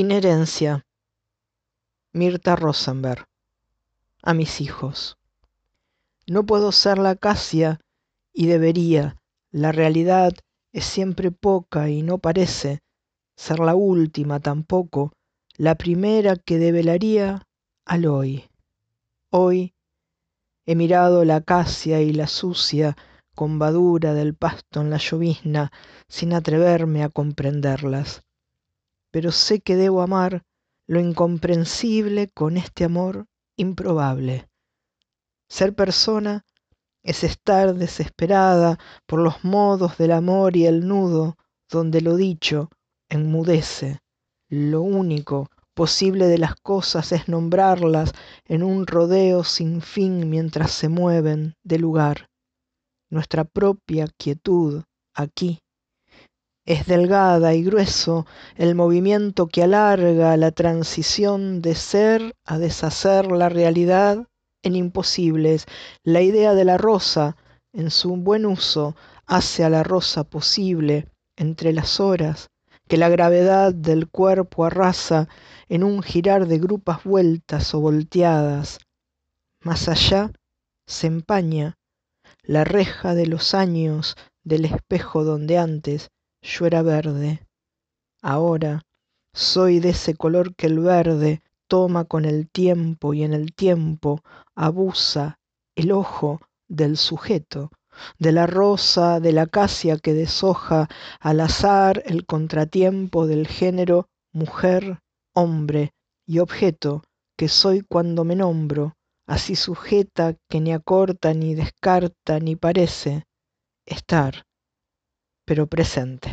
Inherencia. Mirta Rosenberg. A mis hijos. No puedo ser la acacia y debería. La realidad es siempre poca y no parece ser la última tampoco, la primera que develaría al hoy. Hoy he mirado la acacia y la sucia combadura del pasto en la llovizna sin atreverme a comprenderlas pero sé que debo amar lo incomprensible con este amor improbable. Ser persona es estar desesperada por los modos del amor y el nudo donde lo dicho enmudece. Lo único posible de las cosas es nombrarlas en un rodeo sin fin mientras se mueven de lugar. Nuestra propia quietud aquí es delgada y grueso el movimiento que alarga la transición de ser a deshacer la realidad en imposibles. La idea de la rosa, en su buen uso, hace a la rosa posible entre las horas que la gravedad del cuerpo arrasa en un girar de grupas vueltas o volteadas. Más allá se empaña la reja de los años del espejo donde antes yo era verde, ahora soy de ese color que el verde toma con el tiempo y en el tiempo abusa el ojo del sujeto, de la rosa, de la acacia que deshoja al azar el contratiempo del género mujer, hombre y objeto que soy cuando me nombro, así sujeta que ni acorta ni descarta ni parece estar pero presente.